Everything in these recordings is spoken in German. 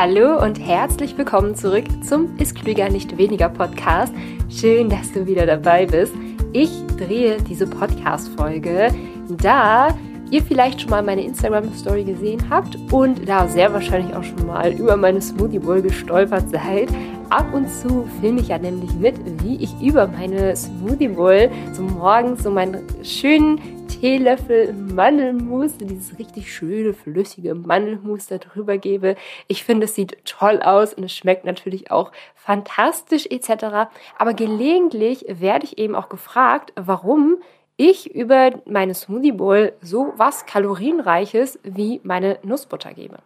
Hallo und herzlich willkommen zurück zum Ist klüger nicht weniger Podcast. Schön, dass du wieder dabei bist. Ich drehe diese Podcast-Folge, da ihr vielleicht schon mal meine Instagram-Story gesehen habt und da sehr wahrscheinlich auch schon mal über meine Smoothie Bowl gestolpert seid. Ab und zu filme ich ja nämlich mit, wie ich über meine Smoothie Bowl so morgens so meinen schönen Teelöffel Mandelmus, dieses richtig schöne, flüssige Mandelmus da drüber gebe. Ich finde, es sieht toll aus und es schmeckt natürlich auch fantastisch etc. Aber gelegentlich werde ich eben auch gefragt, warum ich über meine Smoothie Bowl so was kalorienreiches wie meine Nussbutter gebe.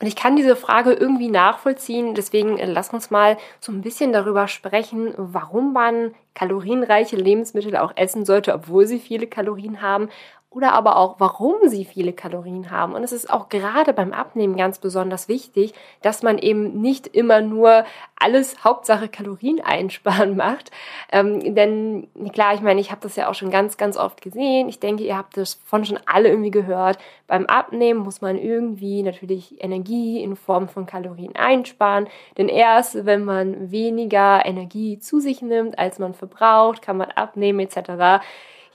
Und ich kann diese Frage irgendwie nachvollziehen, deswegen äh, lass uns mal so ein bisschen darüber sprechen, warum man kalorienreiche Lebensmittel auch essen sollte, obwohl sie viele Kalorien haben oder aber auch, warum sie viele Kalorien haben. Und es ist auch gerade beim Abnehmen ganz besonders wichtig, dass man eben nicht immer nur alles Hauptsache Kalorien einsparen macht. Ähm, denn klar, ich meine, ich habe das ja auch schon ganz, ganz oft gesehen. Ich denke, ihr habt das von schon alle irgendwie gehört. Beim Abnehmen muss man irgendwie natürlich Energie in Form von Kalorien einsparen. Denn erst wenn man weniger Energie zu sich nimmt, als man verbraucht, kann man abnehmen etc.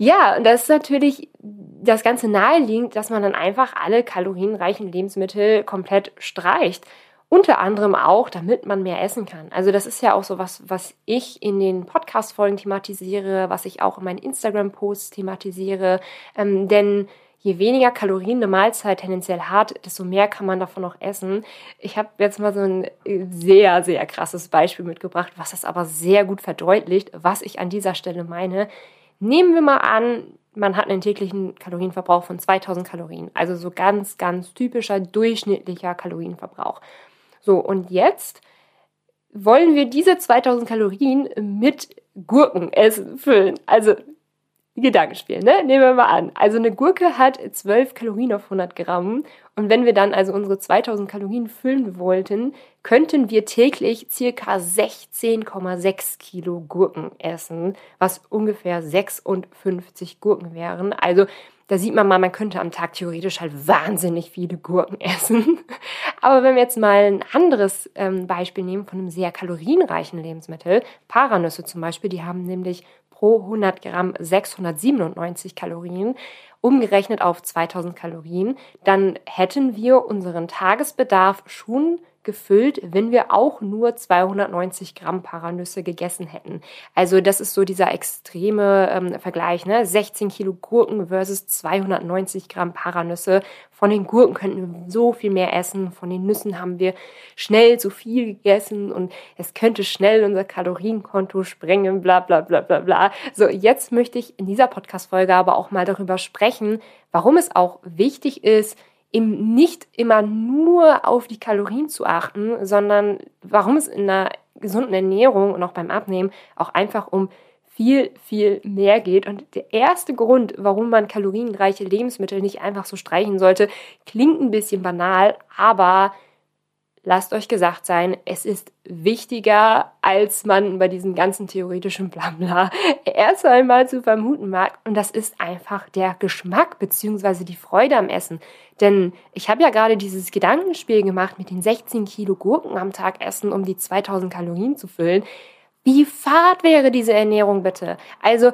Ja, und das ist natürlich das Ganze naheliegend, dass man dann einfach alle kalorienreichen Lebensmittel komplett streicht. Unter anderem auch, damit man mehr essen kann. Also das ist ja auch so was, was ich in den Podcast-Folgen thematisiere, was ich auch in meinen Instagram-Posts thematisiere. Ähm, denn je weniger Kalorien eine Mahlzeit tendenziell hat, desto mehr kann man davon auch essen. Ich habe jetzt mal so ein sehr, sehr krasses Beispiel mitgebracht, was das aber sehr gut verdeutlicht, was ich an dieser Stelle meine. Nehmen wir mal an, man hat einen täglichen Kalorienverbrauch von 2000 Kalorien. Also so ganz, ganz typischer, durchschnittlicher Kalorienverbrauch. So, und jetzt wollen wir diese 2000 Kalorien mit Gurkenessen füllen. Also Gedankenspiel, ne? Nehmen wir mal an. Also eine Gurke hat 12 Kalorien auf 100 Gramm. Und wenn wir dann also unsere 2000 Kalorien füllen wollten, könnten wir täglich circa 16,6 Kilo Gurken essen, was ungefähr 56 Gurken wären. Also da sieht man mal, man könnte am Tag theoretisch halt wahnsinnig viele Gurken essen. Aber wenn wir jetzt mal ein anderes ähm, Beispiel nehmen von einem sehr kalorienreichen Lebensmittel, Paranüsse zum Beispiel, die haben nämlich pro 100 Gramm 697 Kalorien, umgerechnet auf 2000 Kalorien, dann hätten wir unseren Tagesbedarf schon gefüllt, wenn wir auch nur 290 Gramm Paranüsse gegessen hätten. Also das ist so dieser extreme ähm, Vergleich, ne? 16 Kilo Gurken versus 290 Gramm Paranüsse. Von den Gurken könnten wir so viel mehr essen, von den Nüssen haben wir schnell zu viel gegessen und es könnte schnell unser Kalorienkonto sprengen, bla bla bla bla bla. So, jetzt möchte ich in dieser Podcast-Folge aber auch mal darüber sprechen, warum es auch wichtig ist, eben nicht immer nur auf die Kalorien zu achten, sondern warum es in einer gesunden Ernährung und auch beim Abnehmen auch einfach um viel, viel mehr geht. Und der erste Grund, warum man kalorienreiche Lebensmittel nicht einfach so streichen sollte, klingt ein bisschen banal, aber lasst euch gesagt sein, es ist wichtiger, als man bei diesem ganzen theoretischen Blabla erst einmal zu vermuten mag. Und das ist einfach der Geschmack bzw. die Freude am Essen. Denn ich habe ja gerade dieses Gedankenspiel gemacht mit den 16 Kilo Gurken am Tag essen, um die 2000 Kalorien zu füllen. Wie fad wäre diese Ernährung bitte? Also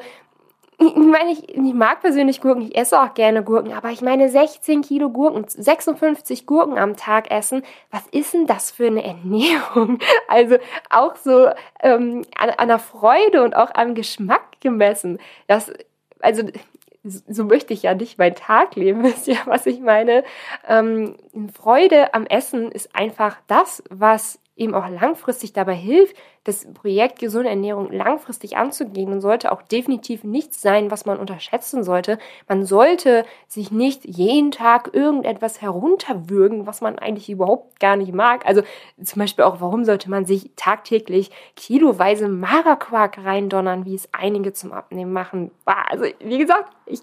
ich meine, ich, ich, mag persönlich Gurken, ich esse auch gerne Gurken, aber ich meine 16 Kilo Gurken, 56 Gurken am Tag essen, was ist denn das für eine Ernährung? Also auch so ähm, an, an der Freude und auch am Geschmack gemessen. Das, also so möchte ich ja nicht meinen Tag leben, wisst ihr, was ich meine? Ähm, Freude am Essen ist einfach das, was eben auch langfristig dabei hilft, das Projekt gesunde Ernährung langfristig anzugehen und sollte auch definitiv nichts sein, was man unterschätzen sollte. Man sollte sich nicht jeden Tag irgendetwas herunterwürgen, was man eigentlich überhaupt gar nicht mag. Also zum Beispiel auch, warum sollte man sich tagtäglich kiloweise Magerquark reindonnern, wie es einige zum Abnehmen machen. Also wie gesagt, ich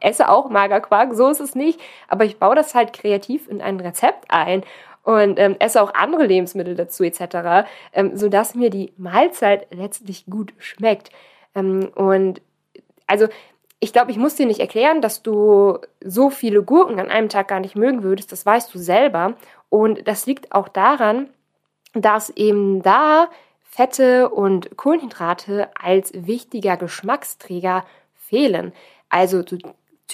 esse auch Magerquark, so ist es nicht, aber ich baue das halt kreativ in ein Rezept ein und ähm, esse auch andere Lebensmittel dazu etc., ähm, sodass mir die Mahlzeit letztlich gut schmeckt. Ähm, und also ich glaube, ich muss dir nicht erklären, dass du so viele Gurken an einem Tag gar nicht mögen würdest, das weißt du selber. Und das liegt auch daran, dass eben da Fette und Kohlenhydrate als wichtiger Geschmacksträger fehlen. Also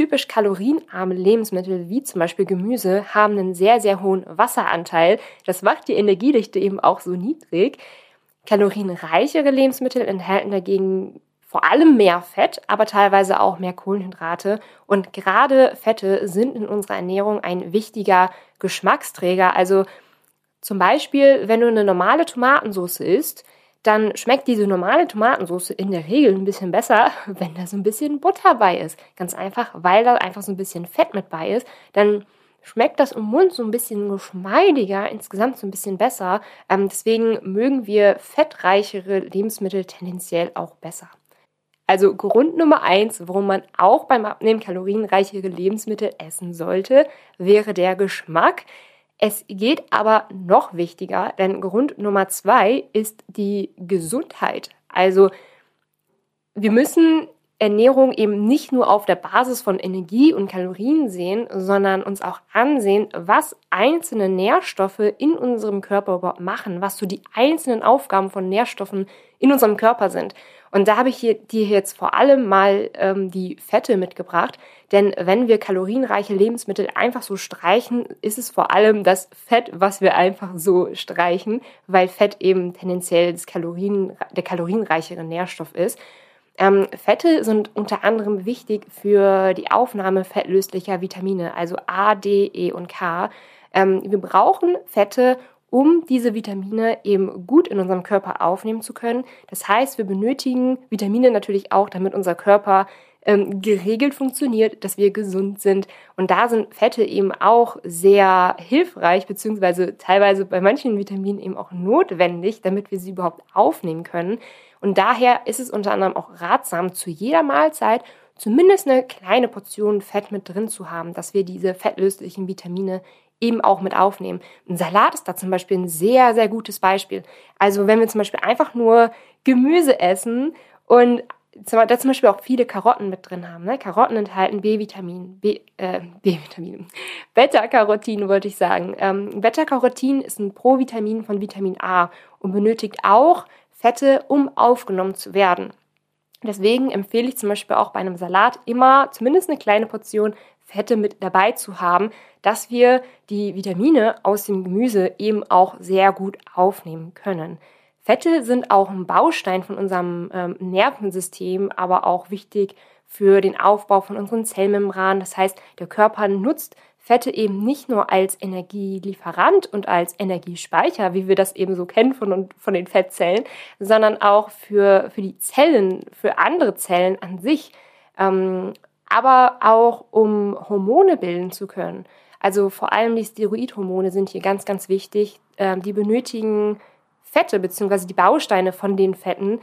typisch kalorienarme Lebensmittel wie zum Beispiel Gemüse haben einen sehr, sehr hohen Wasseranteil. Das macht die Energiedichte eben auch so niedrig. Kalorienreichere Lebensmittel enthalten dagegen vor allem mehr Fett, aber teilweise auch mehr Kohlenhydrate. Und gerade Fette sind in unserer Ernährung ein wichtiger Geschmacksträger. Also zum Beispiel, wenn du eine normale Tomatensauce isst, dann schmeckt diese normale Tomatensauce in der Regel ein bisschen besser, wenn da so ein bisschen Butter bei ist. Ganz einfach, weil da einfach so ein bisschen Fett mit bei ist. Dann schmeckt das im Mund so ein bisschen geschmeidiger, insgesamt so ein bisschen besser. Ähm, deswegen mögen wir fettreichere Lebensmittel tendenziell auch besser. Also Grund Nummer eins, warum man auch beim Abnehmen kalorienreichere Lebensmittel essen sollte, wäre der Geschmack. Es geht aber noch wichtiger, denn Grund Nummer zwei ist die Gesundheit. Also wir müssen Ernährung eben nicht nur auf der Basis von Energie und Kalorien sehen, sondern uns auch ansehen, was einzelne Nährstoffe in unserem Körper überhaupt machen, was so die einzelnen Aufgaben von Nährstoffen in unserem Körper sind. Und da habe ich dir jetzt vor allem mal ähm, die Fette mitgebracht, denn wenn wir kalorienreiche Lebensmittel einfach so streichen, ist es vor allem das Fett, was wir einfach so streichen, weil Fett eben tendenziell Kalorien, der kalorienreichere Nährstoff ist. Ähm, Fette sind unter anderem wichtig für die Aufnahme fettlöslicher Vitamine, also A, D, E und K. Ähm, wir brauchen Fette, um diese Vitamine eben gut in unserem Körper aufnehmen zu können. Das heißt, wir benötigen Vitamine natürlich auch, damit unser Körper ähm, geregelt funktioniert, dass wir gesund sind. Und da sind Fette eben auch sehr hilfreich, beziehungsweise teilweise bei manchen Vitaminen eben auch notwendig, damit wir sie überhaupt aufnehmen können. Und daher ist es unter anderem auch ratsam, zu jeder Mahlzeit zumindest eine kleine Portion Fett mit drin zu haben, dass wir diese fettlöslichen Vitamine eben auch mit aufnehmen. Ein Salat ist da zum Beispiel ein sehr, sehr gutes Beispiel. Also wenn wir zum Beispiel einfach nur Gemüse essen und da zum Beispiel auch viele Karotten mit drin haben. Ne? Karotten enthalten B-Vitamin, äh, B-Vitamin, Beta-Carotin wollte ich sagen. Ähm, Beta-Carotin ist ein Provitamin von Vitamin A und benötigt auch Fette, um aufgenommen zu werden. Deswegen empfehle ich zum Beispiel auch bei einem Salat immer zumindest eine kleine Portion Fette mit dabei zu haben, dass wir die Vitamine aus dem Gemüse eben auch sehr gut aufnehmen können. Fette sind auch ein Baustein von unserem ähm, Nervensystem, aber auch wichtig für den Aufbau von unseren Zellmembranen. Das heißt, der Körper nutzt Fette eben nicht nur als Energielieferant und als Energiespeicher, wie wir das eben so kennen von, von den Fettzellen, sondern auch für, für die Zellen, für andere Zellen an sich, ähm, aber auch um Hormone bilden zu können. Also vor allem die Steroidhormone sind hier ganz, ganz wichtig. Ähm, die benötigen Fette beziehungsweise die Bausteine von den Fetten,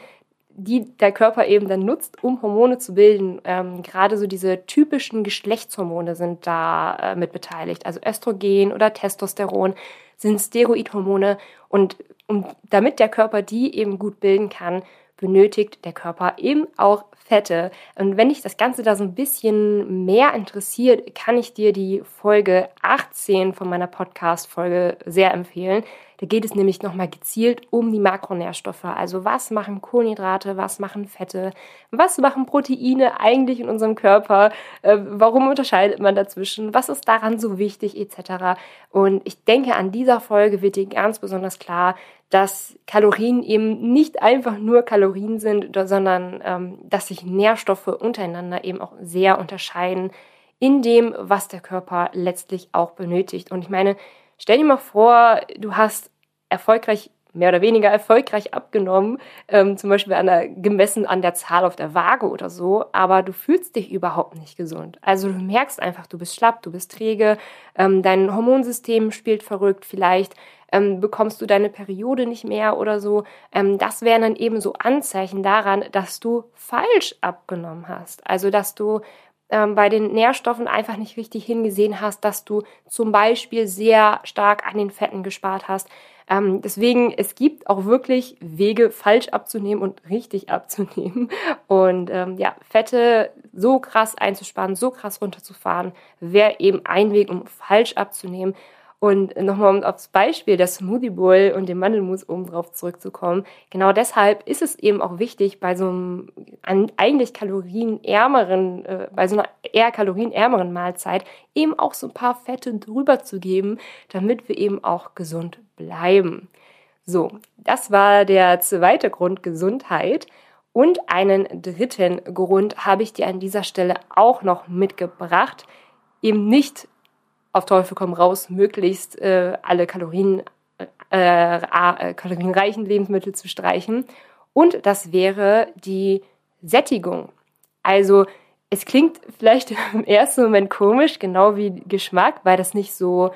die der Körper eben dann nutzt, um Hormone zu bilden. Ähm, gerade so diese typischen Geschlechtshormone sind da äh, mit beteiligt. Also Östrogen oder Testosteron sind Steroidhormone und um, damit der Körper die eben gut bilden kann, benötigt der Körper eben auch Fette. Und wenn dich das Ganze da so ein bisschen mehr interessiert, kann ich dir die Folge 18 von meiner Podcast-Folge sehr empfehlen. Da geht es nämlich nochmal gezielt um die Makronährstoffe. Also was machen Kohlenhydrate, was machen Fette, was machen Proteine eigentlich in unserem Körper, äh, warum unterscheidet man dazwischen, was ist daran so wichtig etc. Und ich denke, an dieser Folge wird dir ganz besonders klar, dass Kalorien eben nicht einfach nur Kalorien sind, sondern ähm, dass sich Nährstoffe untereinander eben auch sehr unterscheiden in dem, was der Körper letztlich auch benötigt. Und ich meine, Stell dir mal vor, du hast erfolgreich, mehr oder weniger erfolgreich abgenommen, ähm, zum Beispiel an der, gemessen an der Zahl auf der Waage oder so, aber du fühlst dich überhaupt nicht gesund. Also du merkst einfach, du bist schlapp, du bist träge, ähm, dein Hormonsystem spielt verrückt, vielleicht ähm, bekommst du deine Periode nicht mehr oder so. Ähm, das wären dann eben so Anzeichen daran, dass du falsch abgenommen hast. Also dass du ähm, bei den Nährstoffen einfach nicht richtig hingesehen hast, dass du zum Beispiel sehr stark an den Fetten gespart hast. Ähm, deswegen, es gibt auch wirklich Wege, falsch abzunehmen und richtig abzunehmen. Und ähm, ja, Fette so krass einzusparen, so krass runterzufahren, wäre eben ein Weg, um falsch abzunehmen. Und nochmal um aufs Beispiel der Smoothie Bowl und dem Mandelmus oben drauf zurückzukommen. Genau deshalb ist es eben auch wichtig, bei so einem eigentlich kalorienärmeren, äh, bei so einer eher kalorienärmeren Mahlzeit eben auch so ein paar Fette drüber zu geben, damit wir eben auch gesund bleiben. So, das war der zweite Grund Gesundheit. Und einen dritten Grund habe ich dir an dieser Stelle auch noch mitgebracht. Eben nicht auf Teufel komm raus, möglichst äh, alle Kalorien, äh, äh, kalorienreichen Lebensmittel zu streichen. Und das wäre die Sättigung. Also es klingt vielleicht im ersten Moment komisch, genau wie Geschmack, weil das nicht so,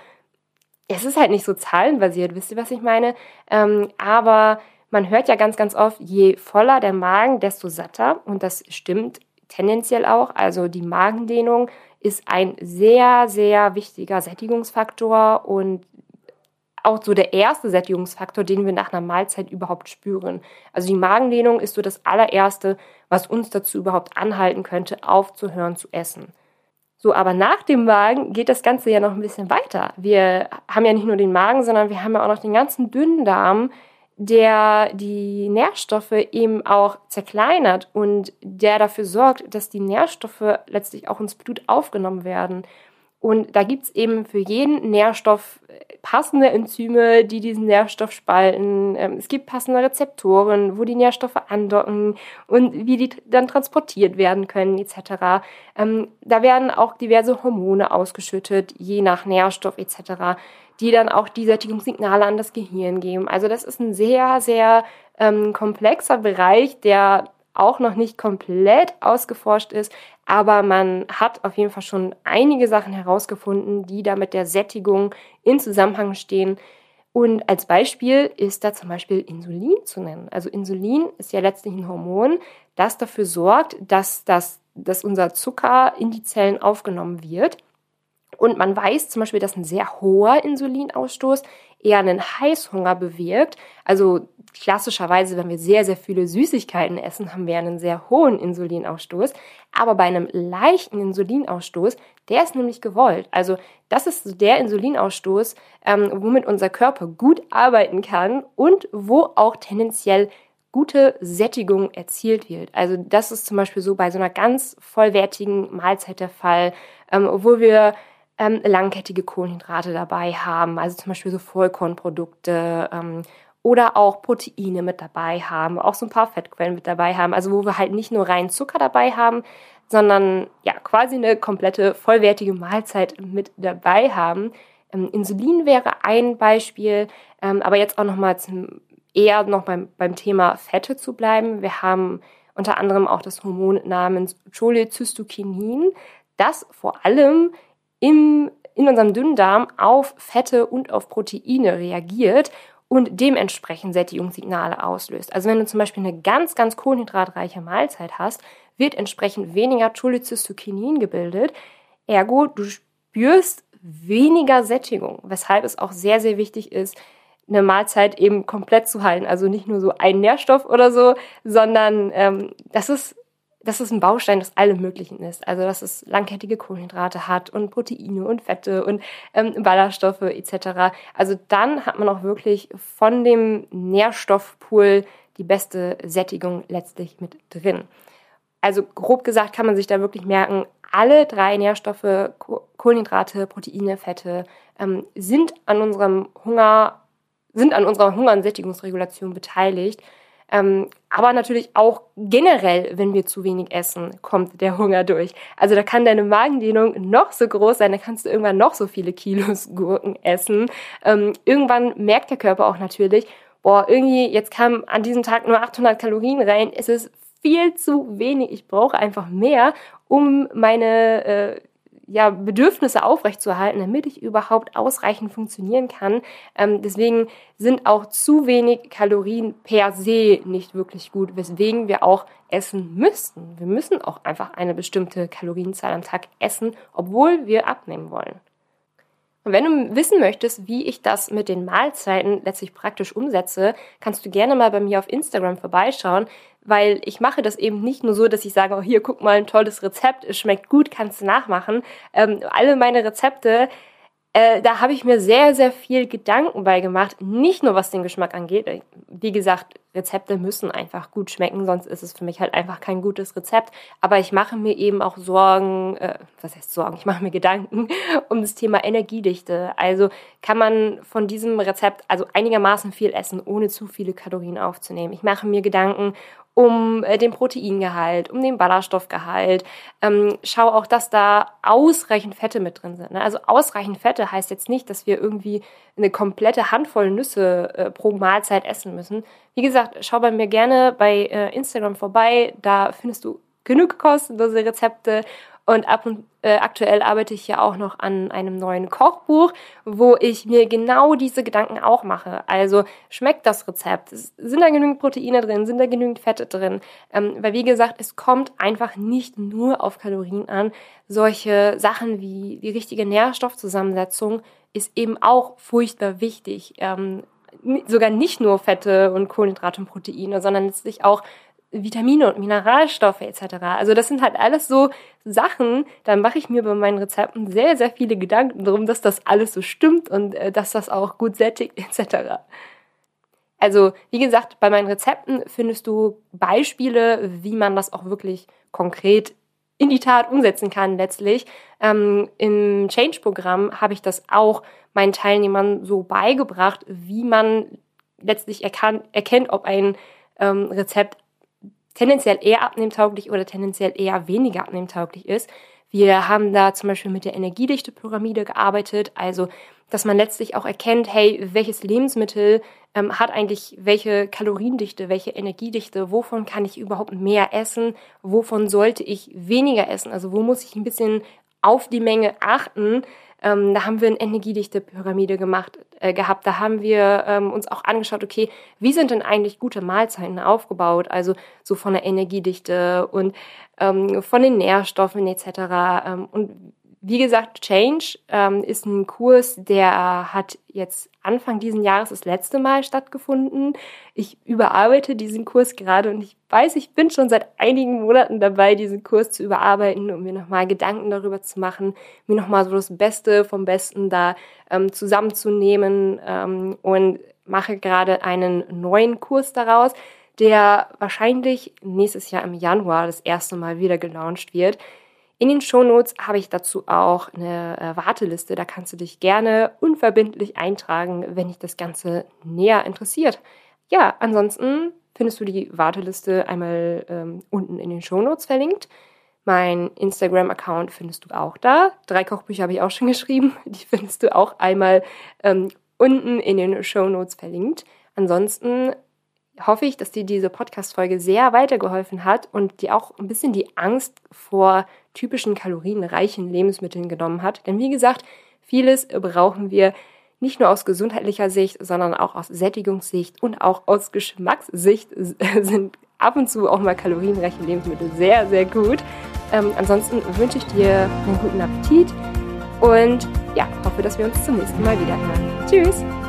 es ist halt nicht so zahlenbasiert, wisst ihr, was ich meine? Ähm, aber man hört ja ganz, ganz oft, je voller der Magen, desto satter. Und das stimmt tendenziell auch. Also die Magendehnung ist ein sehr, sehr wichtiger Sättigungsfaktor und auch so der erste Sättigungsfaktor, den wir nach einer Mahlzeit überhaupt spüren. Also die Magendehnung ist so das allererste, was uns dazu überhaupt anhalten könnte, aufzuhören zu essen. So, aber nach dem Magen geht das Ganze ja noch ein bisschen weiter. Wir haben ja nicht nur den Magen, sondern wir haben ja auch noch den ganzen Dünndarm, der die Nährstoffe eben auch zerkleinert und der dafür sorgt, dass die Nährstoffe letztlich auch ins Blut aufgenommen werden. Und da gibt es eben für jeden Nährstoff passende Enzyme, die diesen Nährstoff spalten. Ähm, es gibt passende Rezeptoren, wo die Nährstoffe andocken und wie die dann transportiert werden können, etc. Ähm, da werden auch diverse Hormone ausgeschüttet, je nach Nährstoff etc die dann auch die Sättigungssignale an das Gehirn geben. Also das ist ein sehr, sehr ähm, komplexer Bereich, der auch noch nicht komplett ausgeforscht ist, aber man hat auf jeden Fall schon einige Sachen herausgefunden, die da mit der Sättigung in Zusammenhang stehen. Und als Beispiel ist da zum Beispiel Insulin zu nennen. Also Insulin ist ja letztlich ein Hormon, das dafür sorgt, dass, das, dass unser Zucker in die Zellen aufgenommen wird. Und man weiß zum Beispiel, dass ein sehr hoher Insulinausstoß eher einen Heißhunger bewirkt. Also klassischerweise, wenn wir sehr, sehr viele Süßigkeiten essen, haben wir einen sehr hohen Insulinausstoß. Aber bei einem leichten Insulinausstoß, der ist nämlich gewollt. Also das ist der Insulinausstoß, ähm, womit unser Körper gut arbeiten kann und wo auch tendenziell gute Sättigung erzielt wird. Also das ist zum Beispiel so bei so einer ganz vollwertigen Mahlzeit der Fall, ähm, wo wir ähm, langkettige Kohlenhydrate dabei haben, also zum Beispiel so Vollkornprodukte ähm, oder auch Proteine mit dabei haben, auch so ein paar Fettquellen mit dabei haben, also wo wir halt nicht nur rein Zucker dabei haben, sondern ja quasi eine komplette vollwertige Mahlzeit mit dabei haben. Ähm, Insulin wäre ein Beispiel, ähm, aber jetzt auch noch mal zum, eher noch beim, beim Thema Fette zu bleiben. Wir haben unter anderem auch das Hormon namens Cholecystokinin, das vor allem im, in unserem Dünndarm auf Fette und auf Proteine reagiert und dementsprechend Sättigungssignale auslöst. Also wenn du zum Beispiel eine ganz, ganz kohlenhydratreiche Mahlzeit hast, wird entsprechend weniger Cholecystokinin gebildet. Ergo, du spürst weniger Sättigung, weshalb es auch sehr, sehr wichtig ist, eine Mahlzeit eben komplett zu halten. Also nicht nur so ein Nährstoff oder so, sondern ähm, das ist dass es ein Baustein das allem Möglichen ist. Also dass es langkettige Kohlenhydrate hat und Proteine und Fette und ähm, Ballaststoffe etc. Also dann hat man auch wirklich von dem Nährstoffpool die beste Sättigung letztlich mit drin. Also grob gesagt kann man sich da wirklich merken, alle drei Nährstoffe, Kohlenhydrate, Proteine, Fette, ähm, sind an unserem Hunger, sind an unserer Hunger- und Sättigungsregulation beteiligt. Ähm, aber natürlich auch generell, wenn wir zu wenig essen, kommt der Hunger durch. Also da kann deine Magendehnung noch so groß sein, da kannst du irgendwann noch so viele Kilos Gurken essen. Ähm, irgendwann merkt der Körper auch natürlich, boah, irgendwie, jetzt kam an diesem Tag nur 800 Kalorien rein, es ist viel zu wenig, ich brauche einfach mehr, um meine äh, ja, Bedürfnisse aufrechtzuerhalten, damit ich überhaupt ausreichend funktionieren kann. Ähm, deswegen sind auch zu wenig Kalorien per se nicht wirklich gut, weswegen wir auch essen müssten. Wir müssen auch einfach eine bestimmte Kalorienzahl am Tag essen, obwohl wir abnehmen wollen. Und wenn du wissen möchtest, wie ich das mit den Mahlzeiten letztlich praktisch umsetze, kannst du gerne mal bei mir auf Instagram vorbeischauen, weil ich mache das eben nicht nur so, dass ich sage, oh, hier, guck mal, ein tolles Rezept, es schmeckt gut, kannst du nachmachen. Ähm, alle meine Rezepte äh, da habe ich mir sehr, sehr viel Gedanken bei gemacht. Nicht nur was den Geschmack angeht. Wie gesagt, Rezepte müssen einfach gut schmecken, sonst ist es für mich halt einfach kein gutes Rezept. Aber ich mache mir eben auch Sorgen, äh, was heißt Sorgen? Ich mache mir Gedanken um das Thema Energiedichte. Also kann man von diesem Rezept also einigermaßen viel essen, ohne zu viele Kalorien aufzunehmen. Ich mache mir Gedanken um äh, den Proteingehalt, um den Ballaststoffgehalt. Ähm, schau auch, dass da ausreichend Fette mit drin sind. Ne? Also ausreichend Fette heißt jetzt nicht, dass wir irgendwie eine komplette Handvoll Nüsse äh, pro Mahlzeit essen müssen. Wie gesagt, schau bei mir gerne bei äh, Instagram vorbei. Da findest du genug kostenlose Rezepte und ab und äh, aktuell arbeite ich ja auch noch an einem neuen Kochbuch, wo ich mir genau diese Gedanken auch mache. Also schmeckt das Rezept? Sind da genügend Proteine drin? Sind da genügend Fette drin? Ähm, weil wie gesagt, es kommt einfach nicht nur auf Kalorien an. Solche Sachen wie die richtige Nährstoffzusammensetzung ist eben auch furchtbar wichtig. Ähm, sogar nicht nur Fette und Kohlenhydrate und Proteine, sondern letztlich auch Vitamine und Mineralstoffe etc. Also das sind halt alles so Sachen, da mache ich mir bei meinen Rezepten sehr, sehr viele Gedanken drum, dass das alles so stimmt und äh, dass das auch gut sättigt etc. Also wie gesagt, bei meinen Rezepten findest du Beispiele, wie man das auch wirklich konkret in die Tat umsetzen kann letztlich. Ähm, Im Change-Programm habe ich das auch meinen Teilnehmern so beigebracht, wie man letztlich erkan erkennt, ob ein ähm, Rezept tendenziell eher abnehmtauglich oder tendenziell eher weniger abnehmtauglich ist. Wir haben da zum Beispiel mit der Energiedichte-Pyramide gearbeitet, also dass man letztlich auch erkennt, hey, welches Lebensmittel ähm, hat eigentlich welche Kaloriendichte, welche Energiedichte, wovon kann ich überhaupt mehr essen, wovon sollte ich weniger essen, also wo muss ich ein bisschen auf die Menge achten, ähm, da haben wir eine energiedichte Pyramide gemacht äh, gehabt. Da haben wir ähm, uns auch angeschaut, okay, wie sind denn eigentlich gute Mahlzeiten aufgebaut? Also so von der Energiedichte und ähm, von den Nährstoffen etc. Ähm, und wie gesagt, Change ähm, ist ein Kurs, der hat jetzt Anfang diesen Jahres das letzte Mal stattgefunden. Ich überarbeite diesen Kurs gerade und ich weiß, ich bin schon seit einigen Monaten dabei, diesen Kurs zu überarbeiten, um mir nochmal Gedanken darüber zu machen, mir nochmal so das Beste vom Besten da ähm, zusammenzunehmen ähm, und mache gerade einen neuen Kurs daraus, der wahrscheinlich nächstes Jahr im Januar das erste Mal wieder gelauncht wird. In den Shownotes habe ich dazu auch eine äh, Warteliste. Da kannst du dich gerne unverbindlich eintragen, wenn dich das Ganze näher interessiert. Ja, ansonsten findest du die Warteliste einmal ähm, unten in den Shownotes verlinkt. Mein Instagram-Account findest du auch da. Drei Kochbücher habe ich auch schon geschrieben. Die findest du auch einmal ähm, unten in den Shownotes verlinkt. Ansonsten hoffe ich, dass dir diese Podcast-Folge sehr weitergeholfen hat und dir auch ein bisschen die Angst vor typischen kalorienreichen Lebensmitteln genommen hat. Denn wie gesagt, vieles brauchen wir nicht nur aus gesundheitlicher Sicht, sondern auch aus Sättigungssicht und auch aus Geschmackssicht sind ab und zu auch mal kalorienreiche Lebensmittel sehr, sehr gut. Ähm, ansonsten wünsche ich dir einen guten Appetit und ja, hoffe, dass wir uns zum nächsten Mal wieder hören. Tschüss!